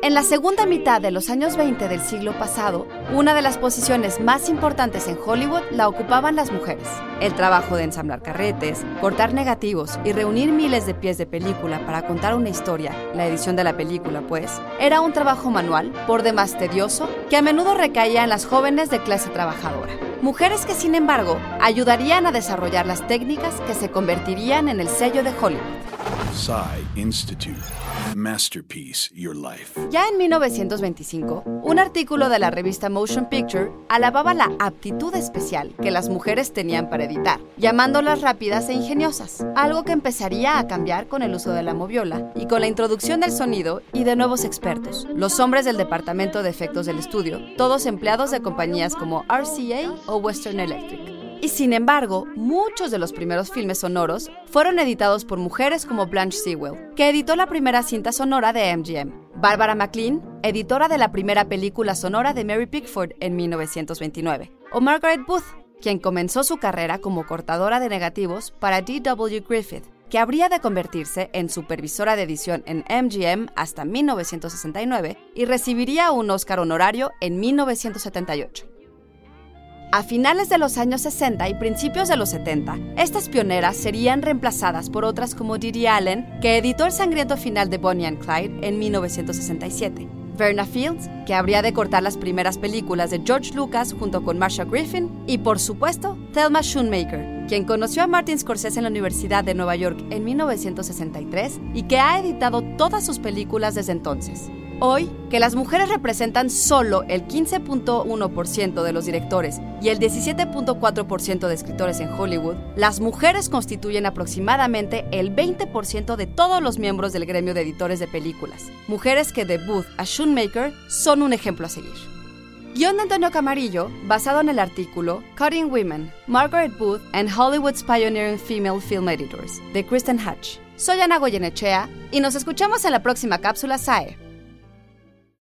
En la segunda mitad de los años 20 del siglo pasado, una de las posiciones más importantes en Hollywood la ocupaban las mujeres. El trabajo de ensamblar carretes, cortar negativos y reunir miles de pies de película para contar una historia, la edición de la película pues, era un trabajo manual, por demás tedioso, que a menudo recaía en las jóvenes de clase trabajadora. Mujeres que sin embargo ayudarían a desarrollar las técnicas que se convertirían en el sello de Hollywood. Institute. Masterpiece Your Life. Ya en 1925, un artículo de la revista Motion Picture alababa la aptitud especial que las mujeres tenían para editar, llamándolas rápidas e ingeniosas, algo que empezaría a cambiar con el uso de la moviola y con la introducción del sonido y de nuevos expertos, los hombres del departamento de efectos del estudio, todos empleados de compañías como RCA o Western Electric. Y sin embargo, muchos de los primeros filmes sonoros fueron editados por mujeres como Blanche Sewell, que editó la primera cinta sonora de MGM, Barbara McLean, editora de la primera película sonora de Mary Pickford en 1929, o Margaret Booth, quien comenzó su carrera como cortadora de negativos para D.W. Griffith, que habría de convertirse en supervisora de edición en MGM hasta 1969 y recibiría un Oscar honorario en 1978. A finales de los años 60 y principios de los 70, estas pioneras serían reemplazadas por otras como Didi Allen, que editó El sangriento final de Bonnie and Clyde en 1967. Verna Fields, que habría de cortar las primeras películas de George Lucas junto con Marsha Griffin, y por supuesto, Thelma Schoonmaker, quien conoció a Martin Scorsese en la Universidad de Nueva York en 1963 y que ha editado todas sus películas desde entonces. Hoy, que las mujeres representan solo el 15.1% de los directores y el 17.4% de escritores en Hollywood, las mujeres constituyen aproximadamente el 20% de todos los miembros del gremio de editores de películas. Mujeres que de Booth a Shoemaker son un ejemplo a seguir. Guión de Antonio Camarillo, basado en el artículo Cutting Women, Margaret Booth and Hollywood's Pioneering Female Film Editors, de Kristen Hatch. Soy Ana Goyenechea y nos escuchamos en la próxima cápsula SAE.